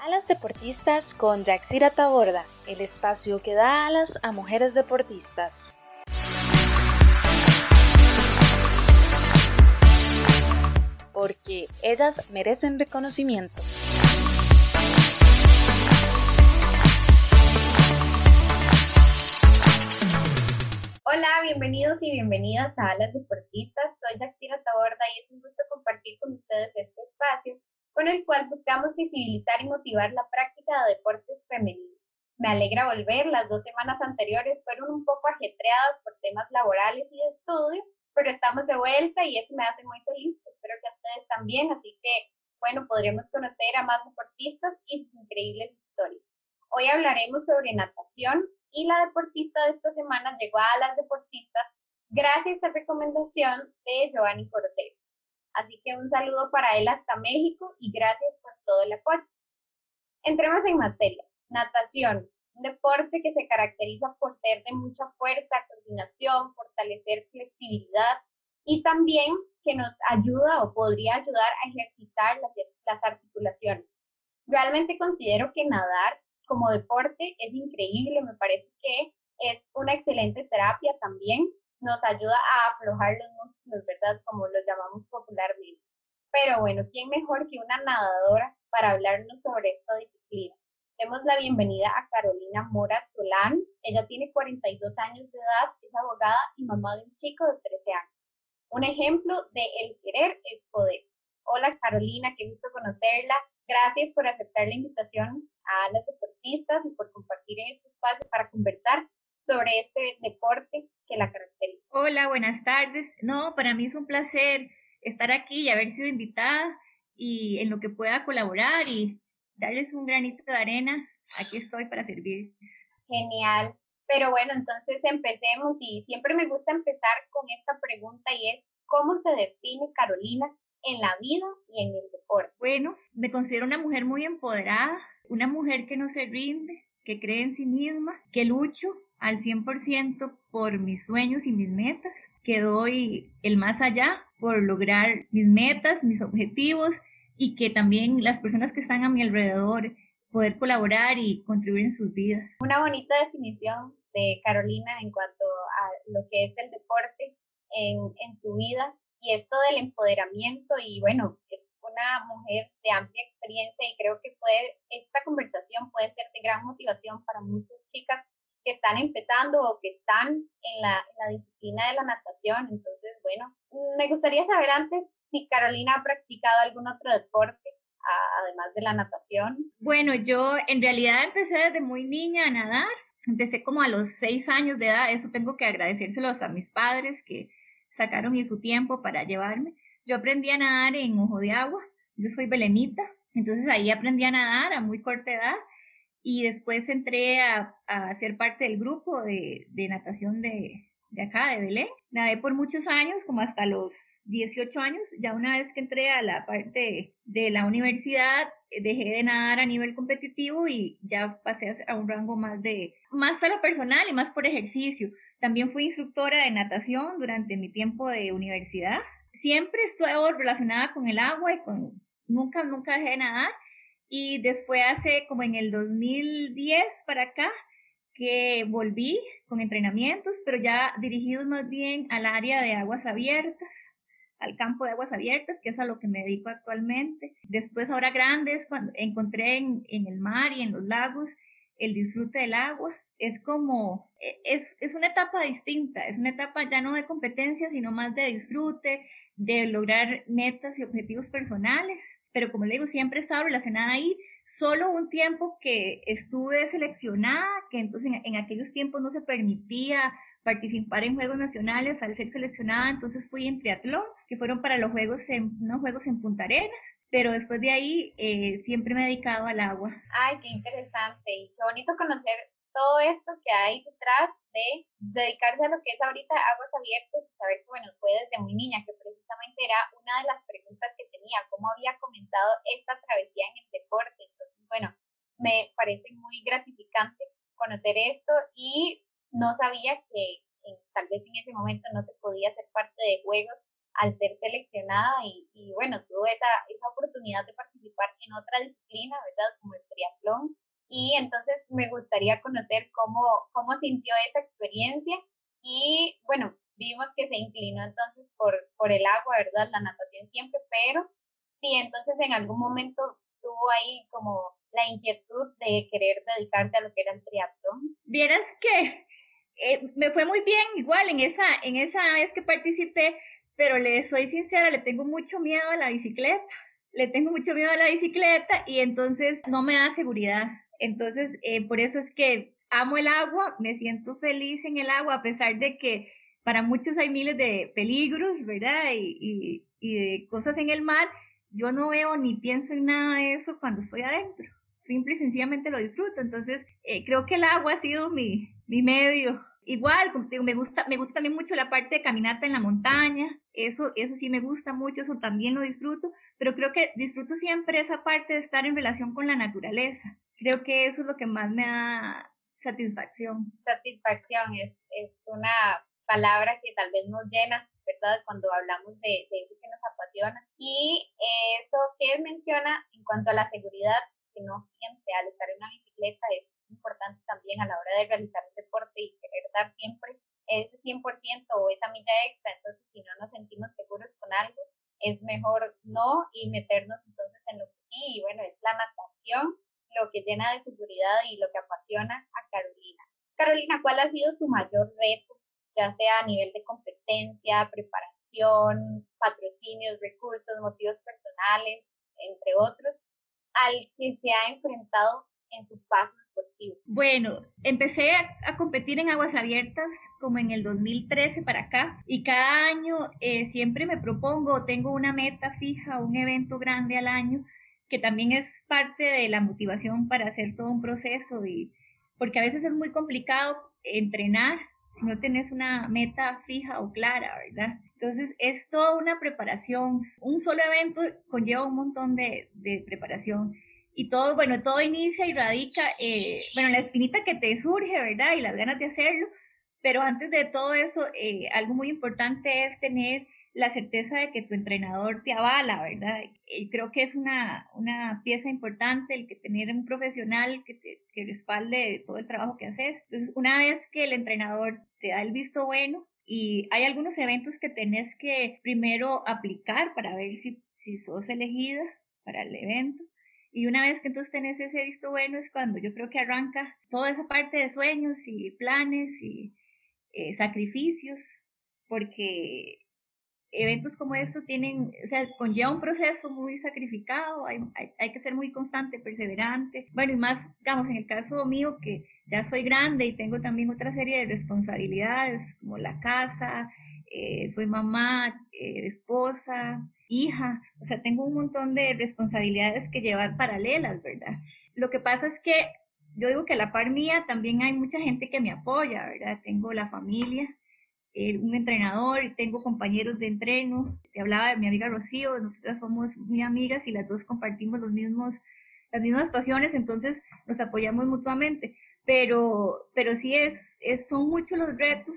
Alas Deportistas con Yaxira Taborda, el espacio que da alas a mujeres deportistas. Porque ellas merecen reconocimiento. Bienvenidos y bienvenidas a Alas Deportistas. Soy Yaxira Taborda y es un gusto compartir con ustedes este espacio con el cual buscamos visibilizar y motivar la práctica de deportes femeninos. Me alegra volver, las dos semanas anteriores fueron un poco ajetreadas por temas laborales y de estudio, pero estamos de vuelta y eso me hace muy feliz, espero que a ustedes también, así que bueno, podremos conocer a más deportistas y sus increíbles historias. Hoy hablaremos sobre natación y la deportista de esta semana llegó a las deportistas gracias a recomendación de Giovanni Cortés. Así que un saludo para él hasta México y gracias por todo el apoyo. Entremos en materia. Natación, un deporte que se caracteriza por ser de mucha fuerza, coordinación, fortalecer flexibilidad y también que nos ayuda o podría ayudar a ejercitar las, las articulaciones. Realmente considero que nadar como deporte es increíble, me parece que es una excelente terapia también, nos ayuda a aflojar los músculos, ¿verdad? Como los llamamos popularmente. Pero bueno, ¿quién mejor que una nadadora para hablarnos sobre esta disciplina? Demos la bienvenida a Carolina Mora Solán. Ella tiene 42 años de edad, es abogada y mamá de un chico de 13 años. Un ejemplo de el querer es poder. Hola Carolina, qué gusto conocerla. Gracias por aceptar la invitación a las deportistas y por compartir en este espacio para conversar sobre este deporte que la caracteriza. Hola, buenas tardes. No, para mí es un placer estar aquí y haber sido invitada y en lo que pueda colaborar y darles un granito de arena. Aquí estoy para servir. Genial. Pero bueno, entonces empecemos y siempre me gusta empezar con esta pregunta y es, ¿cómo se define Carolina en la vida y en el deporte? Bueno, me considero una mujer muy empoderada, una mujer que no se rinde, que cree en sí misma, que lucho al 100% por mis sueños y mis metas, que doy el más allá por lograr mis metas, mis objetivos y que también las personas que están a mi alrededor poder colaborar y contribuir en sus vidas. Una bonita definición de Carolina en cuanto a lo que es el deporte en, en su vida y esto del empoderamiento y bueno, es una mujer de amplia experiencia y creo que puede, esta conversación puede ser de gran motivación para muchas chicas que están empezando o que están en la, en la disciplina de la natación. Entonces, bueno, me gustaría saber antes si Carolina ha practicado algún otro deporte además de la natación. Bueno, yo en realidad empecé desde muy niña a nadar. Empecé como a los seis años de edad. Eso tengo que agradecérselos a mis padres que sacaron y su tiempo para llevarme. Yo aprendí a nadar en Ojo de Agua. Yo soy belenita. Entonces ahí aprendí a nadar a muy corta edad y después entré a, a ser parte del grupo de, de natación de, de acá, de Belén. Nadé por muchos años, como hasta los 18 años. Ya una vez que entré a la parte de la universidad, dejé de nadar a nivel competitivo y ya pasé a un rango más de, más solo personal y más por ejercicio. También fui instructora de natación durante mi tiempo de universidad. Siempre estuve relacionada con el agua y con, nunca, nunca dejé de nadar. Y después hace como en el 2010 para acá, que volví con entrenamientos, pero ya dirigidos más bien al área de aguas abiertas, al campo de aguas abiertas, que es a lo que me dedico actualmente. Después, ahora grandes, cuando encontré en, en el mar y en los lagos el disfrute del agua. Es como, e, es, es una etapa distinta, es una etapa ya no de competencia, sino más de disfrute, de lograr metas y objetivos personales. Pero como le digo, siempre he estado relacionada ahí solo un tiempo que estuve seleccionada, que entonces en, aquellos tiempos no se permitía participar en Juegos Nacionales al ser seleccionada, entonces fui en triatlón, que fueron para los Juegos en, unos Juegos en Punta Arenas, pero después de ahí eh, siempre me he dedicado al agua. Ay, qué interesante qué bonito conocer todo esto que hay detrás de dedicarse a lo que es ahorita aguas abiertas y saber que, bueno, fue desde muy niña, que precisamente era una de las preguntas que tenía, cómo había comenzado esta travesía en el deporte. Entonces, bueno, me parece muy gratificante conocer esto y no sabía que tal vez en ese momento no se podía ser parte de juegos al ser seleccionada y, y bueno, tuve esa, esa oportunidad de participar en otra disciplina, ¿verdad? Como el triatlón. Y entonces me gustaría conocer cómo, cómo sintió esa experiencia y bueno, vimos que se inclinó entonces por, por el agua, ¿verdad? La natación siempre, pero sí, entonces en algún momento tuvo ahí como la inquietud de querer dedicarte a lo que era el triatlón. Vieras que eh, me fue muy bien igual en esa, en esa vez que participé, pero le soy sincera, le tengo mucho miedo a la bicicleta, le tengo mucho miedo a la bicicleta y entonces no me da seguridad. Entonces, eh, por eso es que amo el agua, me siento feliz en el agua, a pesar de que para muchos hay miles de peligros, ¿verdad? Y, y, de cosas en el mar. Yo no veo ni pienso en nada de eso cuando estoy adentro. Simple y sencillamente lo disfruto. Entonces, eh, creo que el agua ha sido mi, mi medio. Igual, me gusta, me gusta también mucho la parte de caminata en la montaña. Eso, eso sí me gusta mucho, eso también lo disfruto. Pero creo que disfruto siempre esa parte de estar en relación con la naturaleza. Creo que eso es lo que más me da satisfacción. Satisfacción es, es una palabra que tal vez nos llena, ¿verdad? Cuando hablamos de, de eso que nos apasiona. Y eso que menciona en cuanto a la seguridad que no siente al estar en una bicicleta es importante también a la hora de realizar un deporte y querer dar siempre ese 100% o esa milla extra. Entonces, si no nos sentimos seguros con algo, es mejor no y meternos entonces en lo que sí. Y bueno, es la natación lo que llena de seguridad y lo que apasiona a Carolina. Carolina, ¿cuál ha sido su mayor reto ya sea a nivel de competencia, preparación, patrocinios, recursos, motivos personales, entre otros, al que se ha enfrentado en su paso deportivo? Bueno, empecé a, competir en aguas abiertas como en el 2013 para acá y cada año eh, siempre me propongo, tengo una meta fija, un evento grande al año, que también es parte de la motivación para hacer todo un proceso y porque a veces es muy complicado entrenar si no tenés una meta fija o clara, ¿verdad? Entonces es toda una preparación. Un solo evento conlleva un montón de, preparación. Y todo, bueno, todo inicia y radica, eh, bueno, la espinita que te surge, ¿verdad? Y las ganas de hacerlo. Pero antes de todo eso, eh, algo muy importante es tener la certeza de que tu entrenador te avala, ¿verdad? Y creo que es una, una pieza importante el que tener un profesional que te que respalde todo el trabajo que haces. Entonces, una vez que el entrenador te da el visto bueno, y hay algunos eventos que tenés que primero aplicar para ver si, si sos elegida para el evento. Y una vez que entonces tenés ese visto bueno es cuando yo creo que arranca toda esa parte de sueños y planes y eh, sacrificios, porque eventos como estos tienen, o sea, conlleva un proceso muy sacrificado, hay, hay, que ser muy constante, perseverante. Bueno, y más, digamos, en el caso mío, que ya soy grande y tengo también otra serie de responsabilidades, como la casa, eh, soy mamá, eh, esposa, hija, o sea, tengo un montón de responsabilidades que llevar paralelas, ¿verdad? Lo que pasa es que yo digo que a la par mía también hay mucha gente que me apoya, ¿verdad? Tengo la familia, eh, un entrenador tengo compañeros de entreno. Te hablaba de mi amiga Rocío, nosotras somos muy amigas y las dos compartimos los mismos, las mismas pasiones, entonces nos apoyamos mutuamente. Pero, pero sí es, es, son muchos los retos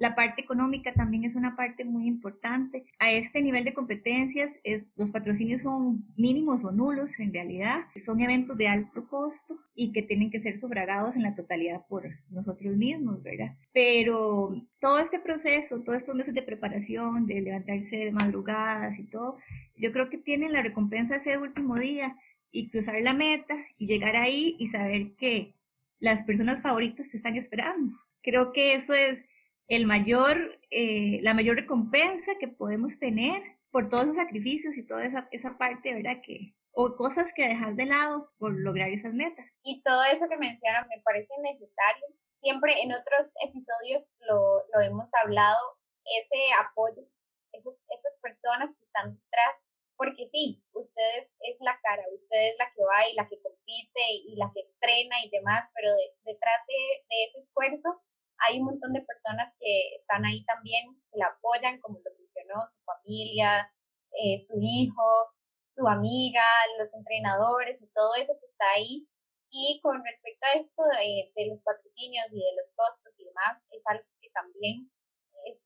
la parte económica también es una parte muy importante. A este nivel de competencias, los patrocinios son mínimos o nulos en realidad. Son eventos de alto costo y que tienen que ser sufragados en la totalidad por nosotros mismos, ¿verdad? Pero todo este proceso, todos estos meses de preparación, de levantarse de madrugadas y todo, yo creo que tienen la recompensa ese último día y cruzar la meta y llegar ahí y saber que las personas favoritas te están esperando. Creo que eso es el mayor, eh, la mayor recompensa que podemos tener por todos los sacrificios y toda esa, esa parte, ¿verdad? Que, o cosas que dejas de lado por lograr esas metas. Y todo eso que mencionan me parece necesario. Siempre en otros episodios lo, lo hemos hablado, ese apoyo, esos, esas personas que están detrás, porque sí, usted es la cara, usted es la que va y la que compite y la que entrena y demás, pero detrás de, de ese esfuerzo hay un montón de personas que están ahí también, que la apoyan, como lo mencionó, su familia, eh, su hijo, su amiga, los entrenadores y todo eso que está ahí. Y con respecto a esto de, los patrocinios y de los costos y demás, es algo que también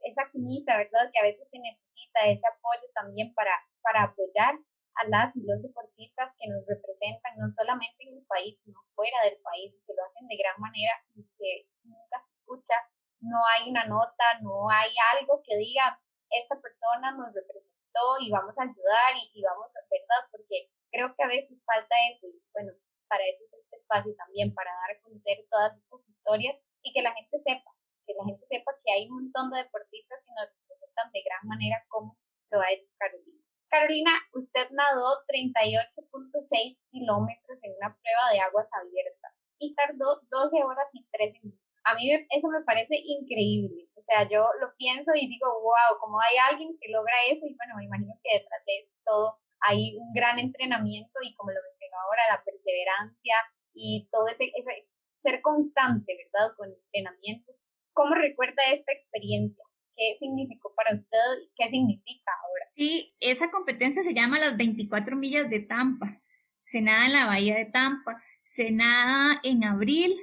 esa quinita, ¿verdad? Que a veces se necesita ese apoyo también para, para apoyar a las y los deportistas que nos representan, no solamente en el país, sino fuera del país, que lo hacen de gran manera y que nunca escucha, no hay una nota, no hay algo que diga, esta persona nos representó y vamos a ayudar y, y vamos a, ¿verdad? Porque creo que a veces falta eso y bueno, para eso es este espacio también, para dar a conocer todas estas historias y que la gente sepa, que la gente sepa que hay un montón de deportistas que nos representan de gran manera como lo ha hecho Carolina. Carolina, usted nadó 38.6 kilómetros en una prueba de aguas abiertas y tardó 12 horas y 13 minutos. A mí eso me parece increíble. O sea, yo lo pienso y digo, wow, como hay alguien que logra eso y bueno, me imagino que detrás de todo hay un gran entrenamiento y como lo mencionó ahora, la perseverancia y todo ese, ese ser constante, ¿verdad? Con entrenamientos. ¿Cómo recuerda esta experiencia? ¿Qué significó para usted? ¿Qué significa ahora? Sí, esa competencia se llama las 24 millas de Tampa. Se nada en la bahía de Tampa. Se nada en abril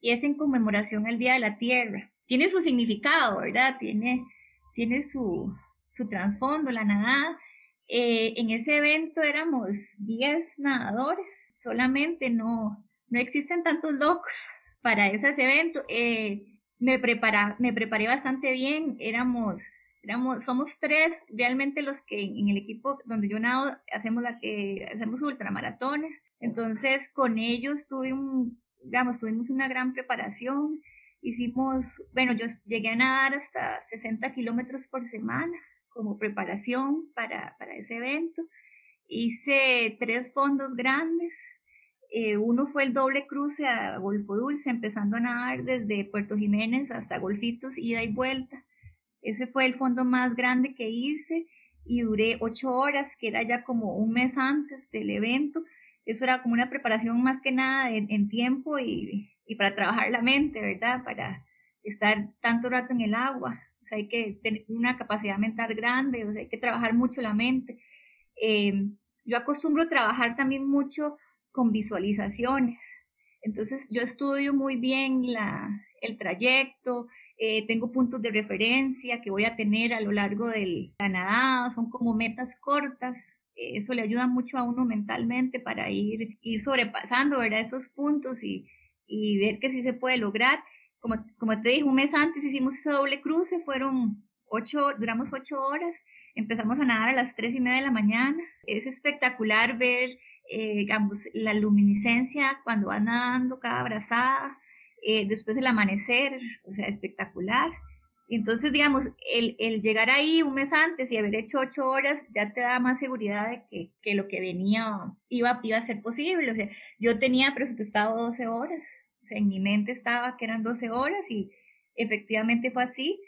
y es en conmemoración al Día de la Tierra. Tiene su significado, ¿verdad? Tiene, tiene su, su trasfondo, la nadada. Eh, en ese evento éramos 10 nadadores, solamente no, no existen tantos locos para ese evento. Eh, me, prepara, me preparé bastante bien, éramos, éramos, somos tres realmente los que en, el equipo donde yo nado hacemos, la, eh, hacemos ultramaratones, entonces con ellos tuve un, digamos, tuvimos una gran preparación, hicimos, bueno, yo llegué a nadar hasta 60 kilómetros por semana como preparación para, para ese evento. Hice tres fondos grandes, eh, uno fue el doble cruce a Golfo Dulce, empezando a nadar desde Puerto Jiménez hasta Golfitos, ida y vuelta. Ese fue el fondo más grande que hice y duré ocho horas, que era ya como un mes antes del evento. Eso era como una preparación más que nada en, tiempo y, y, para trabajar la mente, ¿verdad? Para estar tanto rato en el agua. O sea, hay que tener una capacidad mental grande, o sea, hay que trabajar mucho la mente. Eh, yo acostumbro trabajar también mucho con visualizaciones. Entonces yo estudio muy bien la, el trayecto, eh, tengo puntos de referencia que voy a tener a lo largo del Canadá, son como metas cortas, eso le ayuda mucho a uno mentalmente para ir, ir sobrepasando ¿verdad? esos puntos y, y ver que sí se puede lograr. Como, como te dije, un mes antes hicimos ese doble cruce, fueron ocho, duramos ocho horas, empezamos a nadar a las tres y media de la mañana. Es espectacular ver eh, digamos, la luminiscencia cuando va nadando cada brazada, eh, después del amanecer, o sea, espectacular. Entonces, digamos, el, el, llegar ahí un mes antes y haber hecho ocho horas ya te da más seguridad de que, lo que venía iba, iba a ser posible. O sea, yo tenía presupuestado 12 horas, o sea, en mi mente estaba que eran 12 horas y efectivamente fue así.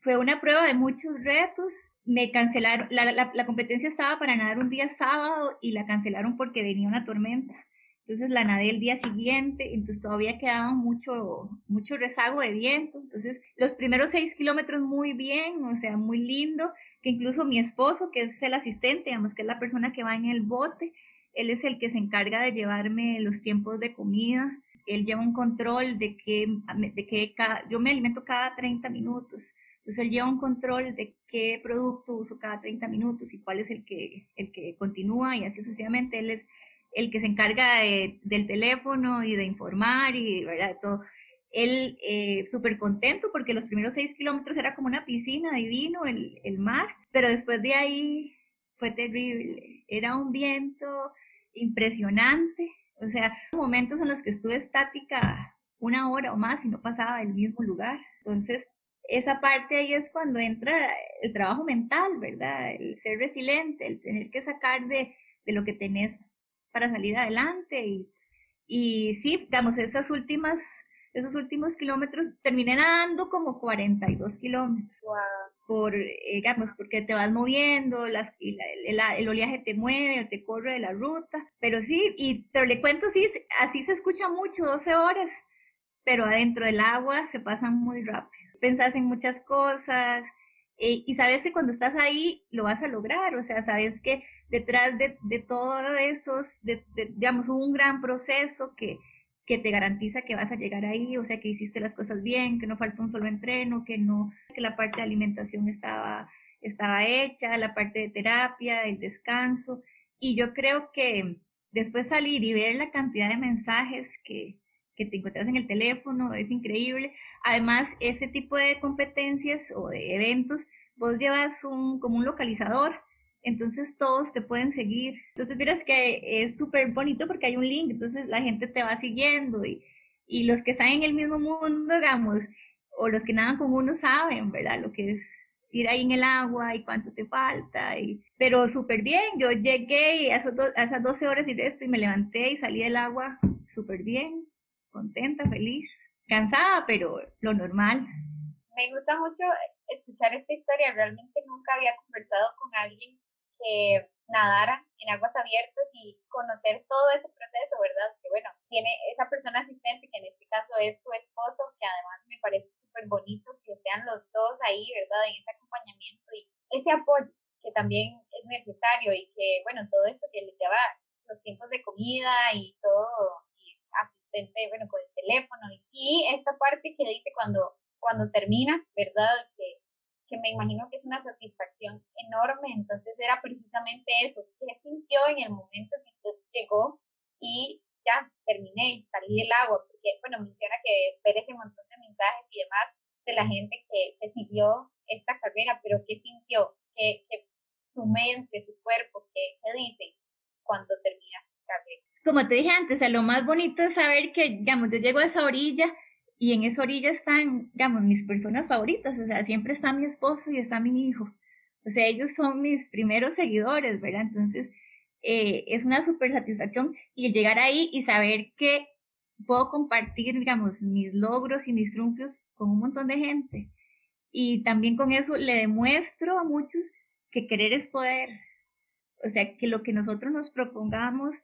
Fue una prueba de muchos retos, me cancelaron, la, la, la, competencia estaba para nadar un día sábado y la cancelaron porque venía una tormenta. Entonces la nadé el día siguiente, entonces todavía quedaba mucho, mucho rezago de viento. Entonces los primeros seis kilómetros muy bien, o sea, muy lindo, que incluso mi esposo, que es el asistente, digamos que es la persona que va en el bote, él es el que se encarga de llevarme los tiempos de comida. Él lleva un control de que, de que yo me alimento cada 30 minutos. Entonces él lleva un control de qué producto uso cada 30 minutos y cuál es el que, el que continúa y así sucesivamente. Él es el que se encarga del teléfono y de informar y ¿verdad? todo. Él eh, súper contento porque los primeros seis kilómetros era como una piscina, divino el, el mar, pero después de ahí fue terrible. Era un viento impresionante. O sea, momentos en los que estuve estática una hora o más y no pasaba del mismo lugar. Entonces, esa parte ahí es cuando entra el trabajo mental, ¿verdad? El ser resiliente, el tener que sacar de, de lo que tenés para salir adelante. Y, y sí, digamos, esas últimas, esos últimos kilómetros, terminé nadando como 42 kilómetros. Por, eh, digamos, porque te vas moviendo, las, y el, el, oleaje te mueve o te corre de la ruta. Pero sí, y pero le cuento, sí, así se escucha mucho, 12 horas, pero adentro del agua se pasan muy rápido pensás en muchas cosas eh, y sabes que cuando estás ahí lo vas a lograr, o sea, sabes que detrás de, de todo eso, de, digamos, un gran proceso que, que te garantiza que vas a llegar ahí, o sea, que hiciste las cosas bien, que no falta un solo entreno, que no, que la parte de alimentación estaba, estaba hecha, la parte de terapia, el descanso. Y yo creo que después salir y ver la cantidad de mensajes que, que te encuentras en el teléfono es increíble. Además, ese tipo de competencias o de eventos, vos llevas un, como un localizador entonces todos te pueden seguir. Entonces miras que es súper bonito porque hay un link, entonces la gente te va siguiendo y, y los que están en el mismo mundo, digamos, o los que nadan con uno saben, ¿verdad? Lo que es ir ahí en el agua y cuánto te falta. Y, pero súper bien, yo llegué a, a esas 12 horas y esto y me levanté y salí del agua súper bien, contenta, feliz, cansada, pero lo normal. Me gusta mucho escuchar esta historia, realmente nunca había conversado con alguien que nadaran en aguas abiertas y conocer todo ese proceso, ¿verdad? Que bueno, tiene esa persona asistente, que en este caso es tu esposo, que además me parece súper bonito que sean los dos ahí, ¿verdad? En ese acompañamiento y ese apoyo que también es necesario y que, bueno, todo esto que le lleva los tiempos de comida y todo, y asistente, bueno, con el teléfono y, y esta parte que dice cuando, cuando termina, ¿verdad? Que que me imagino que es una satisfacción enorme. Entonces era precisamente eso, qué sintió en el momento que usted llegó y ya terminé, salí del agua, porque bueno, menciona que ver ese montón de mensajes y demás de la gente que, que siguió esta carrera, pero qué sintió, que, su mente, su cuerpo, qué, qué dice cuando termina su carrera. Como te dije antes, lo más bonito es saber que, digamos, yo llego a esa orilla y en esa orilla están, digamos, mis personas favoritas, o sea, siempre está mi esposo y está mi hijo. O sea, ellos son mis primeros seguidores, ¿verdad? Entonces, eh, es una súper satisfacción y llegar ahí y saber que puedo compartir, digamos, mis logros y mis triunfos con un montón de gente. Y también con eso le demuestro a muchos que querer es poder. O sea, que lo que nosotros nos propongamos,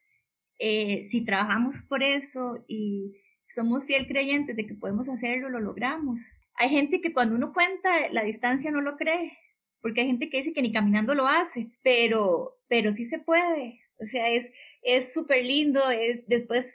eh, si trabajamos por eso y somos fiel creyentes de que podemos hacerlo, lo logramos. Hay gente que cuando uno cuenta la distancia no lo cree, porque hay gente que dice que ni caminando lo hace, pero, pero sí se puede. O sea, es es súper lindo, es después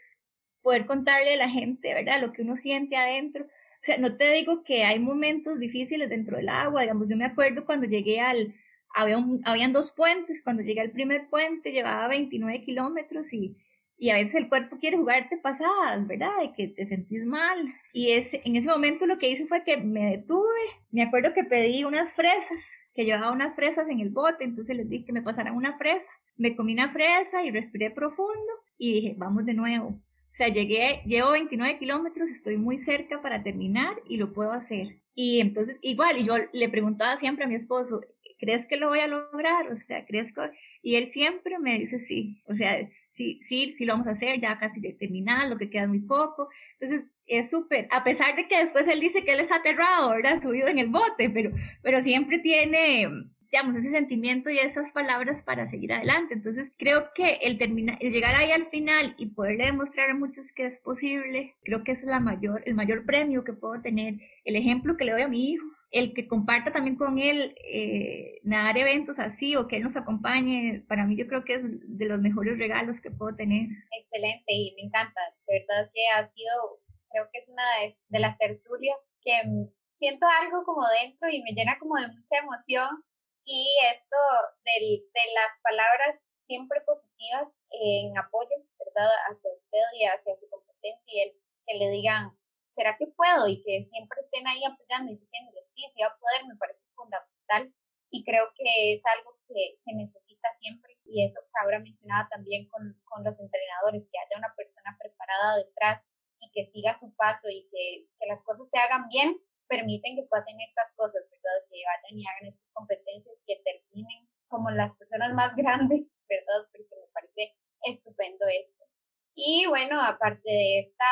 poder contarle a la gente, ¿verdad? Lo que uno siente adentro. O sea, no te digo que hay momentos difíciles dentro del agua, digamos, yo me acuerdo cuando llegué al, había habían dos puentes, cuando llegué al primer puente llevaba 29 kilómetros y, y a veces el cuerpo quiere jugarte pasadas, ¿verdad? Y que te sentís mal. Y ese, en ese momento lo que hice fue que me detuve. Me acuerdo que pedí unas fresas, que llevaba unas fresas en el bote, entonces les dije que me pasaran una fresa. Me comí una fresa y respiré profundo y dije, vamos de nuevo. O sea, llegué, llevo 29 kilómetros, estoy muy cerca para terminar y lo puedo hacer. Y entonces, igual, y yo le preguntaba siempre a mi esposo, ¿crees que lo voy a lograr? O sea, ¿crees que...? Y él siempre me dice sí. O sea, sí, sí, sí lo vamos a hacer, ya casi terminado, lo que queda muy poco. Entonces, es súper, a pesar de que después él dice que él es aterrado, ¿verdad? Subido en el bote, pero, pero siempre tiene, digamos, ese sentimiento y esas palabras para seguir adelante. Entonces, creo que el, terminar, el llegar ahí al final y poderle demostrar a muchos que es posible, creo que es la mayor, el mayor premio que puedo tener, el ejemplo que le doy a mi hijo, el que comparta también con él eh, nadar eventos así o que él nos acompañe, para mí yo creo que es de los mejores regalos que puedo tener. Excelente y me encanta, de verdad que ha sido, creo que es una de, las tertulias que siento algo como dentro y me llena como de mucha emoción y esto del, de las palabras siempre positivas en apoyo, ¿verdad? Hacia usted y hacia su competencia y el que le digan ¿será que puedo? Y que siempre estén ahí apoyando y diciendo, a poder, me parece fundamental y creo que es algo que se necesita siempre y eso que ahora mencionaba también con, con los entrenadores, que haya una persona preparada detrás y que siga su paso y que, que las cosas se hagan bien, permiten que pasen estas cosas, ¿verdad? Que vayan y hagan estas competencias, que terminen como las personas más grandes, ¿verdad? Porque me parece estupendo esto. Y bueno, aparte de esta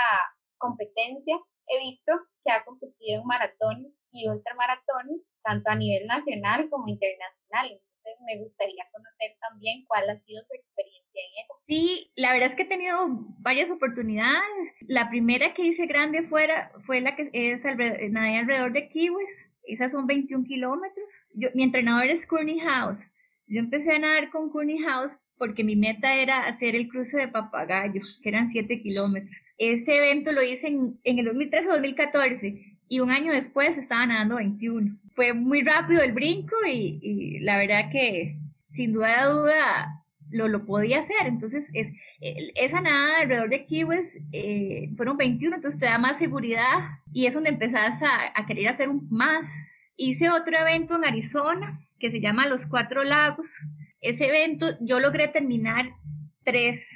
competencia, he visto que ha competido en maratón y ultramaratón, tanto a nivel nacional como internacional. Entonces me gustaría conocer también cuál ha sido su experiencia en eso. Sí, la verdad es que he tenido varias oportunidades. La primera que hice grande fuera fue la que es alrededor, nadé alrededor de Kiwis. Esas son 21 kilómetros. mi entrenador es Courtney House. Yo empecé a nadar con Courtney House porque mi meta era hacer el cruce de Papagayo, que eran 7 kilómetros. Ese evento lo hice en, en el 2013-2014 y un año después estaba nadando 21. Fue muy rápido el brinco y, la verdad que sin duda duda lo, lo podía hacer. Entonces, es, esa nadada alrededor de Kiwis eh, fueron 21, entonces te da más seguridad y es donde empezás a, a querer hacer un más. Hice otro evento en Arizona que se llama Los Cuatro Lagos. Ese evento yo logré terminar tres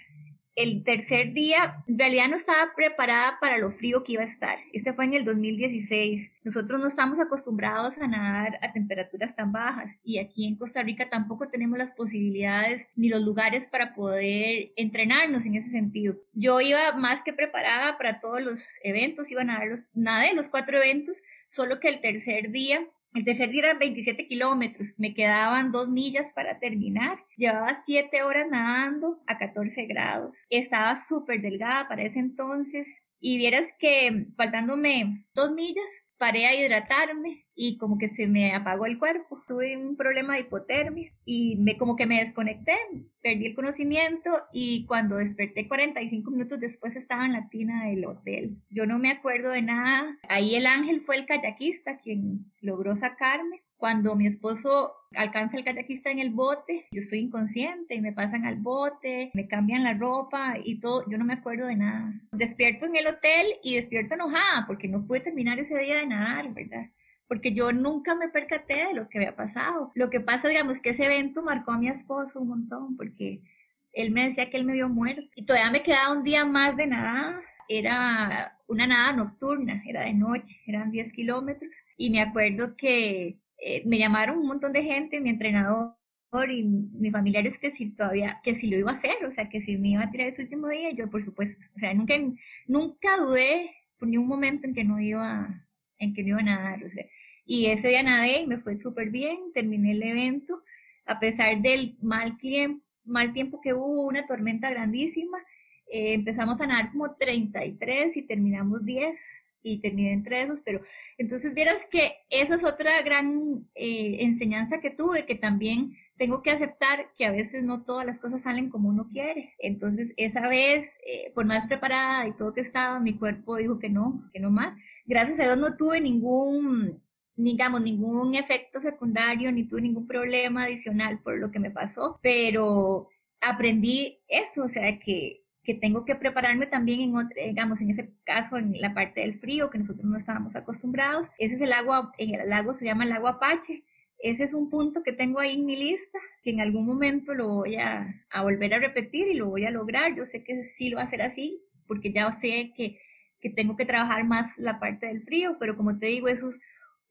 el tercer día, en realidad no estaba preparada para lo frío que iba a estar. Este fue en el 2016. Nosotros no estamos acostumbrados a nadar a temperaturas tan bajas y aquí en Costa Rica tampoco tenemos las posibilidades ni los lugares para poder entrenarnos en ese sentido. Yo iba más que preparada para todos los eventos, iba a nadar los, nadé los cuatro eventos, solo que el tercer día el tercer día eran 27 kilómetros, me quedaban dos millas para terminar. Llevaba siete horas nadando a 14 grados. Estaba súper delgada para ese entonces y vieras que faltándome dos millas paré a hidratarme y como que se me apagó el cuerpo. Tuve un problema de hipotermia y me como que me desconecté, perdí el conocimiento y cuando desperté 45 minutos después estaba en la tina del hotel. Yo no me acuerdo de nada. Ahí el ángel fue el kayakista quien logró sacarme. Cuando mi esposo alcanza el kayakista en el bote, yo estoy inconsciente y me pasan al bote, me cambian la ropa y todo, yo no me acuerdo de nada. Despierto en el hotel y despierto enojada porque no pude terminar ese día de nadar, ¿verdad? Porque yo nunca me percaté de lo que había pasado. Lo que pasa, digamos, que ese evento marcó a mi esposo un montón, porque él me decía que él me vio muerto. Y todavía me quedaba un día más de nada. Era una nada nocturna, era de noche, eran 10 kilómetros. Y me acuerdo que eh, me llamaron un montón de gente, mi entrenador y mis familiares que si todavía, que si lo iba a hacer, o sea, que si me iba a tirar ese último día, yo por supuesto, o sea, nunca, nunca dudé por ni un momento en que no iba, en que no iba a nadar, o sea, y ese día nadé y me fue súper bien, terminé el evento, a pesar del mal, mal tiempo que hubo, una tormenta grandísima, eh, empezamos a nadar como 33 y terminamos 10 y terminé entre esos, pero entonces vieras que esa es otra gran eh, enseñanza que tuve, que también tengo que aceptar que a veces no todas las cosas salen como uno quiere. Entonces esa vez, eh, por más preparada y todo que estaba, mi cuerpo dijo que no, que no más. Gracias a Dios no tuve ningún digamos, ningún efecto secundario, ni tuve ningún problema adicional por lo que me pasó, pero aprendí eso, o sea, que, que tengo que prepararme también en otro, digamos, en ese caso, en la parte del frío, que nosotros no estábamos acostumbrados. Ese es el agua, en el lago se llama el agua Apache. Ese es un punto que tengo ahí en mi lista, que en algún momento lo voy a, a volver a repetir y lo voy a lograr. Yo sé que sí lo va a hacer así, porque ya sé que, que tengo que trabajar más la parte del frío, pero como te digo, esos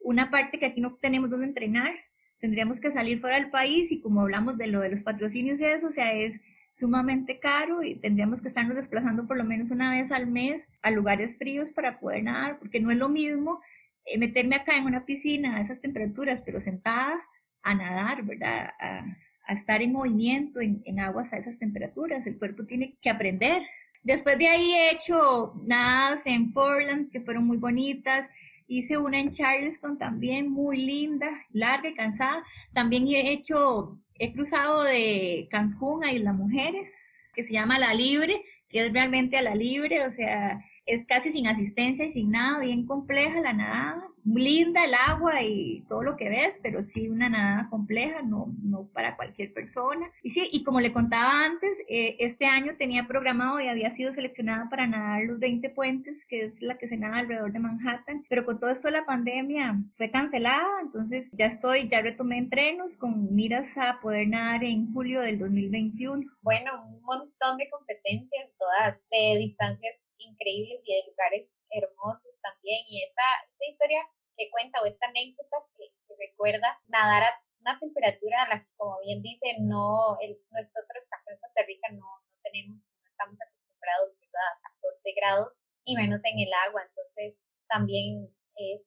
una parte que aquí no tenemos donde entrenar, tendríamos que salir fuera del país y como hablamos de lo de los patrocinios y eso, sea, es sumamente caro y tendríamos que estarnos desplazando por lo menos una vez al mes a lugares fríos para poder nadar, porque no es lo mismo eh, meterme acá en una piscina a esas temperaturas, pero sentada a nadar, ¿verdad? A, estar en movimiento en, en aguas a esas temperaturas. El cuerpo tiene que aprender. Después de ahí he hecho nadas en Portland que fueron muy bonitas. Hice una en Charleston también, muy linda, larga y cansada. También he hecho, he cruzado de Cancún a Isla Mujeres, que se llama La Libre, que es realmente a la libre, o sea, es casi sin asistencia y sin nada, bien compleja la nadada, linda el agua y todo lo que ves, pero sí una nadada compleja, no, no para cualquier persona. Y sí, y como le contaba antes, eh, este año tenía programado y había sido seleccionada para nadar los 20 puentes, que es la que se nada alrededor de Manhattan, pero con todo esto la pandemia fue cancelada, entonces ya estoy, ya retomé entrenos con miras a poder nadar en julio del 2021. Bueno, un montón de competencias, todas de distancias increíbles y de lugares hermosos también. Y esta, esta historia que cuenta o esta anécdota que, recuerda nadar a una temperatura a la que, como bien dice, no, el, nosotros acá en Costa Rica no, no tenemos, no estamos acostumbrados a 14 grados y menos en el agua. Entonces, también es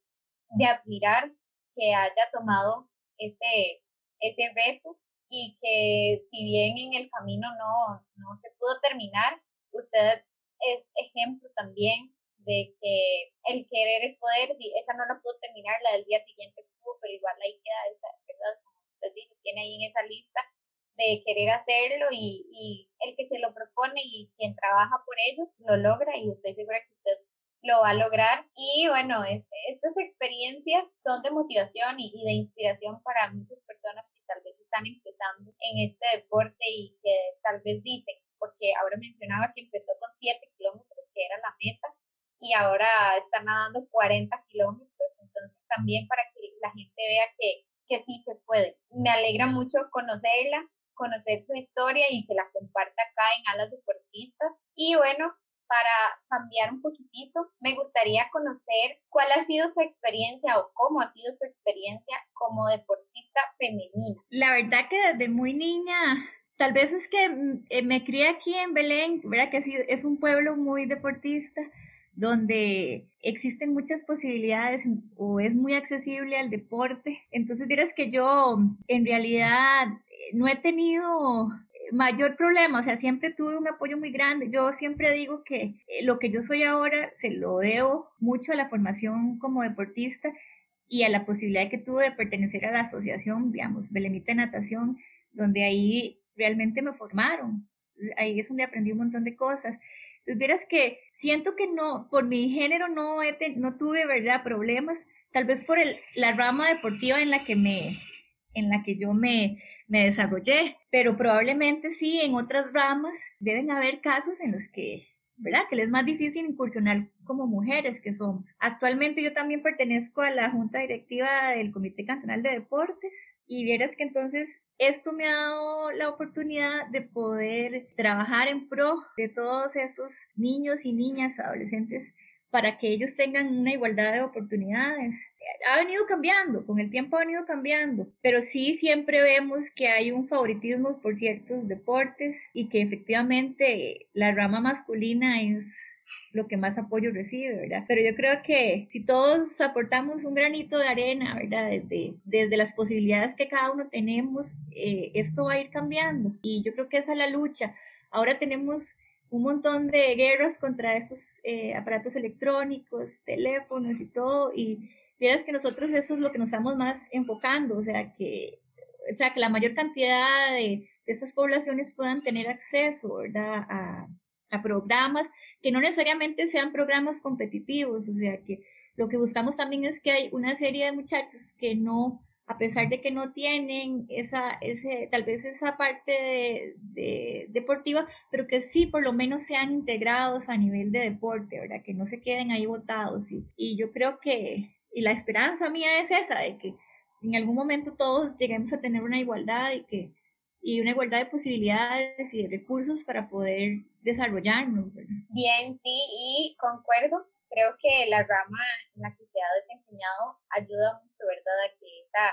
de admirar que haya tomado ese, ese reto y que si bien en el camino no, no se pudo terminar, usted es ejemplo también de que el querer es poder, si esa no la pudo terminar, la del día siguiente pudo, pero igual ahí queda esa, ¿verdad? Como usted dice, tiene ahí en esa lista de querer hacerlo y, y el que se lo propone y quien trabaja por ello lo logra y estoy segura que usted lo va a lograr. Y bueno, este, estas experiencias son de motivación y, de inspiración para muchas personas que tal vez están empezando en este deporte y que tal vez dicen, porque ahora mencionaba que empezó con 7 kilómetros, que era la meta, y ahora está nadando 40 kilómetros, entonces también para que la gente vea que, que sí se puede. Me alegra mucho conocerla, conocer su historia y que la comparta acá en Alas Deportistas. Y bueno, para cambiar un poquitito, me gustaría conocer cuál ha sido su experiencia o cómo ha sido su experiencia como deportista femenina. La verdad que desde muy niña, tal vez es que mm, eh, me crié aquí en Belén, ¿verdad? Que es un pueblo muy deportista donde existen muchas posibilidades o es muy accesible al deporte. Entonces, dirás que yo en realidad no he tenido mayor problema, o sea, siempre tuve un apoyo muy grande. Yo siempre digo que eh, lo que yo soy ahora se lo debo mucho a la formación como deportista y a la posibilidad que tuve de pertenecer a la asociación, digamos, Belemita Natación, donde ahí realmente me formaron. Ahí es donde aprendí un montón de cosas. Verás que siento que no, por mi género no, no tuve, ¿verdad?, problemas, tal vez por el, la rama deportiva en la que me, en la que yo me, me desarrollé, pero probablemente sí en otras ramas deben haber casos en los que, ¿verdad? Que les es más difícil incursionar como mujeres que somos. Actualmente yo también pertenezco a la junta directiva del Comité Cantonal de Deportes y vieras que entonces esto me ha dado la oportunidad de poder trabajar en pro de todos esos niños y niñas, adolescentes, para que ellos tengan una igualdad de oportunidades. Ha venido cambiando, con el tiempo ha venido cambiando, pero sí siempre vemos que hay un favoritismo por ciertos deportes y que efectivamente la rama masculina es lo que más apoyo recibe, ¿verdad? Pero yo creo que si todos aportamos un granito de arena, ¿verdad? Desde, desde las posibilidades que cada uno tenemos, eh, esto va a ir cambiando. Y yo creo que esa es la lucha. Ahora tenemos un montón de guerras contra esos eh, aparatos electrónicos, teléfonos y todo, y Fíjate que nosotros eso es lo que nos estamos más enfocando, o sea, que, o sea, que la mayor cantidad de, de esas poblaciones puedan tener acceso, ¿verdad? A, a programas que no necesariamente sean programas competitivos, o sea, que lo que buscamos también es que hay una serie de muchachos que no, a pesar de que no tienen esa, ese, tal vez esa parte de, de, deportiva, pero que sí por lo menos sean integrados a nivel de deporte, ¿verdad? Que no se queden ahí votados. Y, y yo creo que, y la esperanza mía es esa, de que en algún momento todos lleguemos a tener una igualdad y que y una igualdad de posibilidades y de recursos para poder desarrollarnos. Bien, sí, y concuerdo. Creo que la rama en la que se ha desempeñado ayuda mucho, ¿verdad? A que esa,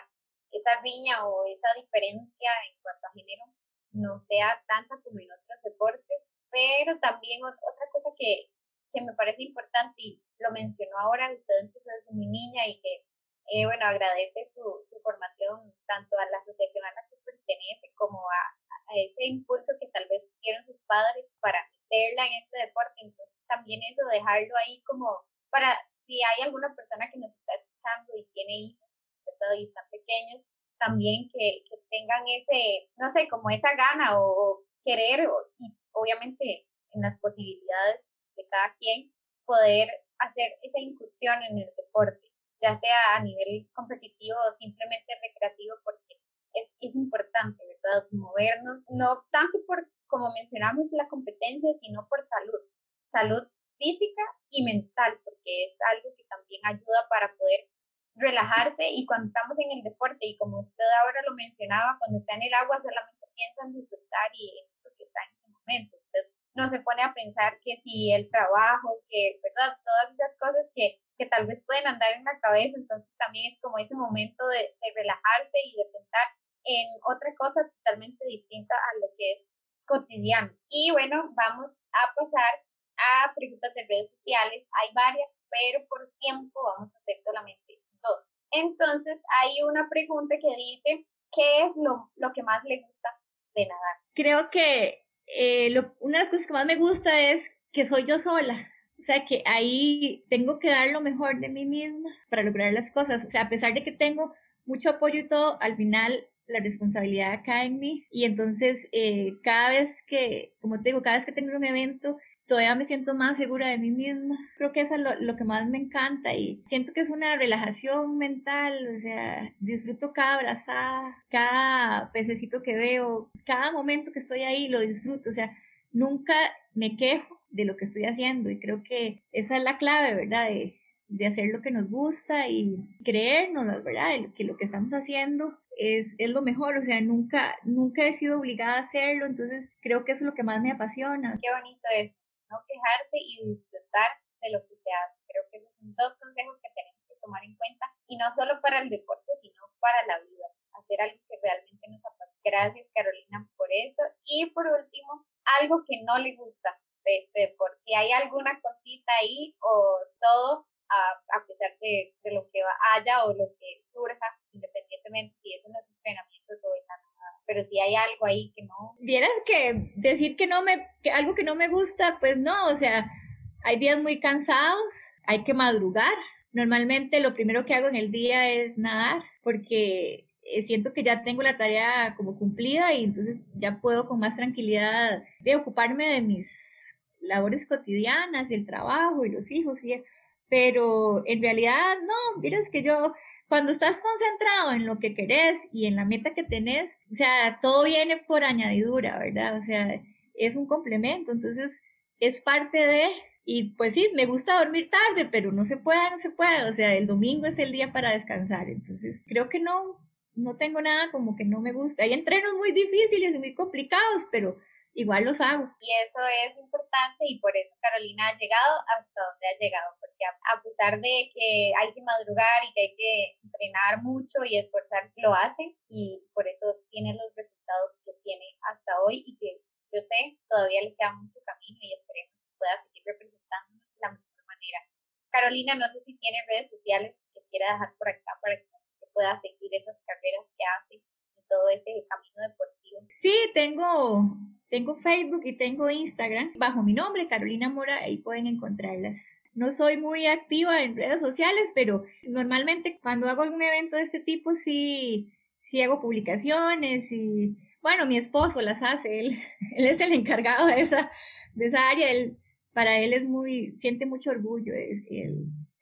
esa riña o esa diferencia en cuanto a género no sea tanta como en otros deportes. Pero también otra cosa que, que me parece importante y lo mencionó ahora, usted empezó desde muy niña y que, eh, bueno, agradece su, su, formación tanto a la asociación a la que pertenece como a, ese impulso que tal vez tuvieron sus padres para meterla en este deporte. Entonces también eso, dejarlo ahí como para si hay alguna persona que nos está escuchando y tiene hijos. Y están pequeños, también que, que tengan ese, no sé, como esa gana o, querer y obviamente en las posibilidades de cada quien poder hacer esa incursión en el deporte, ya sea a nivel competitivo o simplemente recreativo, porque es, es importante, ¿verdad? Movernos, no tanto por, como mencionamos, la competencia, sino por salud, salud física y mental, porque es algo que también ayuda para poder relajarse y cuando estamos en el deporte y como usted ahora lo mencionaba, cuando está en el agua solamente piensa en disfrutar y en eso que está en ese momento. Usted no se pone a pensar que si el trabajo, que, ¿verdad? Todas esas cosas que, que tal vez pueden andar en la cabeza, entonces también es como ese momento de, de relajarse y de pensar en otra cosa totalmente distinta a lo que es cotidiano. Y bueno, vamos a pasar a preguntas de redes sociales. Hay varias, pero por tiempo vamos a hacer solamente dos. Entonces, hay una pregunta que dice, ¿qué es lo, lo que más le gusta de nadar? Creo que eh, una de las cosas que más me gusta es que soy yo sola. O sea, que ahí tengo que dar lo mejor de mí misma para lograr las cosas. O sea, a pesar de que tengo mucho apoyo y todo, al final la responsabilidad cae en mí y entonces eh, cada vez que, como te digo, cada vez que tengo un evento, todavía me siento más segura de mí misma. Creo que eso es lo, que más me encanta y siento que es una relajación mental, o sea, disfruto cada abrazada, cada pececito que veo, cada momento que estoy ahí lo disfruto, o sea, nunca me quejo de lo que estoy haciendo y creo que esa es la clave, ¿verdad? De, de hacer lo que nos gusta y creernos, ¿verdad? Que lo que estamos haciendo es, es lo mejor, o sea, nunca, nunca he sido obligada a hacerlo, entonces creo que eso es lo que más me apasiona. Qué bonito es no quejarte y disfrutar de lo que se hace. Creo que esos son dos consejos que tenemos que tomar en cuenta y no solo para el deporte, sino para la vida. Hacer algo que realmente nos apasiona. Gracias Carolina por eso. Y por último, algo que no le gusta de este deporte. Si hay alguna cosita ahí o todo a, pesar de, lo que haya o lo que surja, independientemente si es en los pero si hay algo ahí que no. Vieras que decir que no me, que algo que no me gusta, pues no, o sea, hay días muy cansados, hay que madrugar. Normalmente lo primero que hago en el día es nadar, porque eh, siento que ya tengo la tarea como cumplida y entonces ya puedo con más tranquilidad de ocuparme de mis labores cotidianas, el trabajo y los hijos y pero en realidad no, mira, es que yo, cuando estás concentrado en lo que querés y en la meta que tenés, o sea, todo viene por añadidura, ¿verdad? O sea, es un complemento, entonces es parte de, y pues sí, me gusta dormir tarde, pero no se puede, no se puede, o sea, el domingo es el día para descansar, entonces creo que no, no tengo nada como que no me gusta. Hay entrenos muy difíciles y muy complicados, pero igual los hago. Y eso es importante y por eso Carolina ha llegado hasta donde ha llegado, porque a, pesar de que hay que madrugar y que hay que entrenar mucho y esforzar, lo hace y por eso tiene los resultados que tiene hasta hoy y que yo sé todavía le queda mucho camino y esperemos que pueda seguir representándonos de la mejor manera. Carolina, no sé si tiene redes sociales que quiera dejar por acá para que pueda seguir esas carreras que hace todo ese camino deportivo. Sí, tengo tengo Facebook y tengo Instagram bajo mi nombre, Carolina Mora, ahí pueden encontrarlas. No soy muy activa en redes sociales, pero normalmente cuando hago algún evento de este tipo sí, sí hago publicaciones y bueno, mi esposo las hace, él, él es el encargado de esa, de esa área, él, para él es muy, siente mucho orgullo el,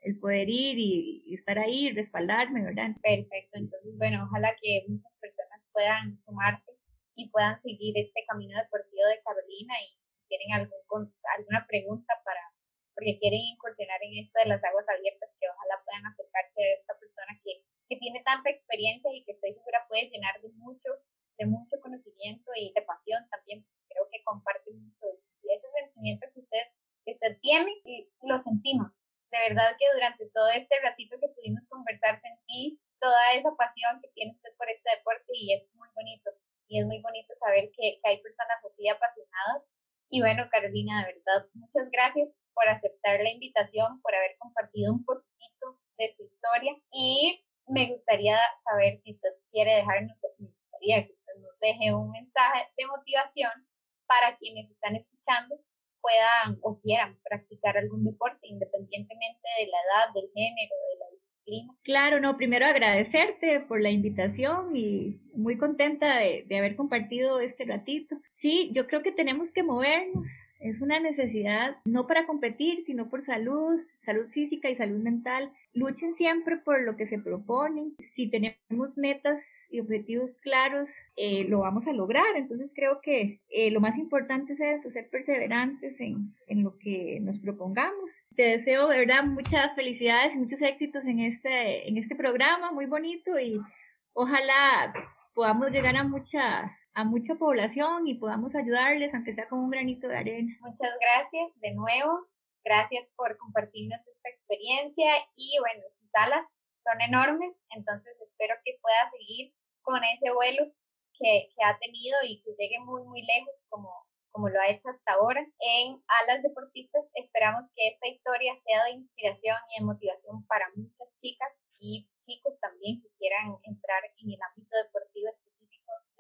el poder ir y, y estar ahí respaldarme, ¿verdad? Perfecto, entonces bueno, ojalá que muchas personas puedan sumarse y puedan seguir este camino deportivo de Carolina y si tienen algún, alguna pregunta para, porque quieren incursionar en esto de las aguas abiertas, que ojalá puedan acercarse a esta persona que, que tiene tanta experiencia y que estoy segura puede llenar de mucho, de mucho conocimiento y de pasión también. Creo que comparte mucho y ese sentimiento que usted, que usted tiene y lo sentimos. De verdad que durante todo este ratito que pudimos conversar sentí toda esa pasión que tiene usted por este deporte y es muy bonito y es muy bonito saber que, que hay personas así apasionadas. Y bueno, Carolina, de verdad, muchas gracias por aceptar la invitación, por haber compartido un poquito de su historia y me gustaría saber si usted quiere dejarnos, me gustaría que usted nos deje un mensaje de motivación para quienes están escuchando puedan o quieran practicar algún deporte independientemente de la edad, del género, de la Claro, no, primero agradecerte por la invitación y muy contenta de, de haber compartido este ratito. Sí, yo creo que tenemos que movernos, es una necesidad no para competir, sino por salud, salud física y salud mental. Luchen siempre por lo que se proponen. Si tenemos metas y objetivos claros, eh, lo vamos a lograr. Entonces creo que eh, lo más importante es eso, ser perseverantes en, en lo que nos propongamos. Te deseo de verdad muchas felicidades y muchos éxitos en este, en este programa, muy bonito y ojalá podamos llegar a mucha a mucha población y podamos ayudarles, aunque sea con un granito de arena. Muchas gracias de nuevo. Gracias por compartirnos esta experiencia y bueno, sus alas son enormes, entonces espero que pueda seguir con ese vuelo que, ha tenido y que llegue muy, muy lejos como, como lo ha hecho hasta ahora. En Alas Deportistas esperamos que esta historia sea de inspiración y de motivación para muchas chicas y chicos también que quieran entrar en el ámbito deportivo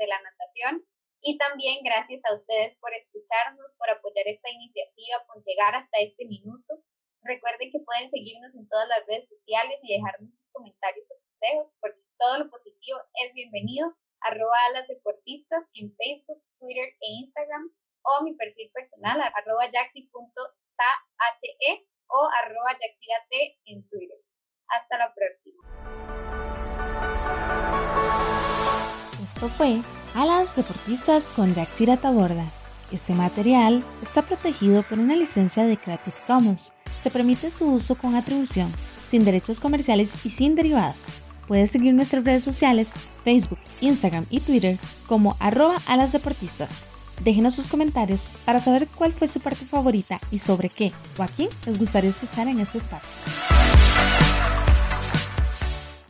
de la natación. Y también gracias a ustedes por escucharnos, por apoyar esta iniciativa, por llegar hasta este minuto. Recuerden que pueden seguirnos en todas las redes sociales y dejarnos sus comentarios o consejos, porque todo lo positivo es bienvenido. arroba alas deportistas en Facebook, Twitter e Instagram o mi perfil personal arroba jaxi.tahe o arroba yaxirate en Twitter. Hasta la próxima. Esto fue Alas Deportistas con Yaxira Taborda. Este material está protegido por una licencia de Creative Commons. Se permite su uso con atribución, sin derechos comerciales y sin derivadas. Puedes seguir nuestras redes sociales, Facebook, Instagram y Twitter como arroba alasdeportistas. Déjenos sus comentarios para saber cuál fue su parte favorita y sobre qué o a quién les gustaría escuchar en este espacio.